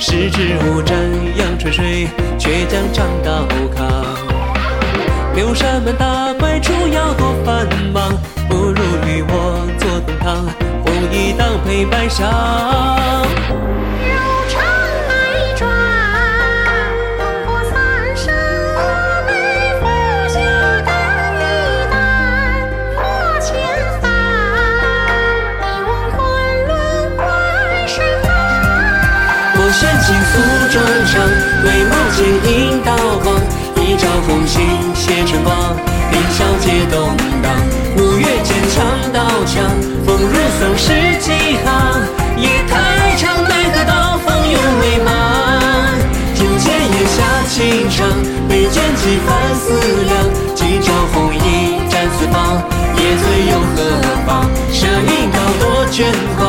十指无沾阳春水，却将长刀扛。六扇门打怪出要多繁忙，不如与我坐东堂，红衣当配白裳。玄清素装上，眉目间映刀光，一朝红杏谢春光。凌霄皆动荡，五月间长刀枪，风入松十几行。夜太长，奈何刀锋永未满。听剑檐下轻唱，杯间几番思量。今朝红衣战四方，夜醉又何妨？射影刀多卷狂，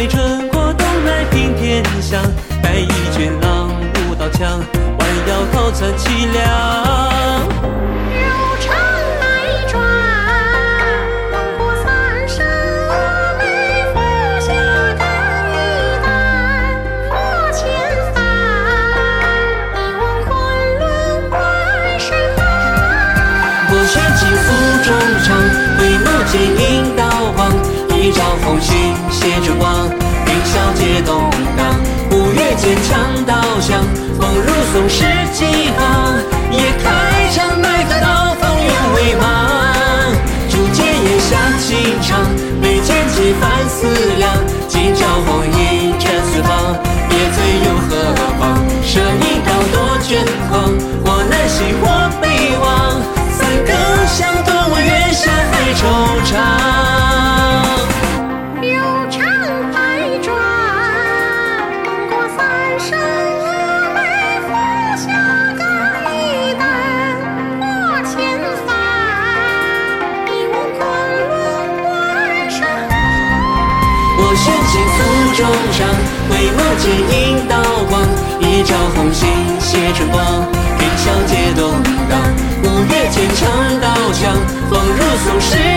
没春过冬来平天香，带一卷浪舞刀枪，弯腰靠残凄凉。五月间长刀响，风如松诗几行。玄清素中裳，眉目间映刀光。一朝红杏谢春光，凌霄皆动荡。五月前长刀枪，风如松石。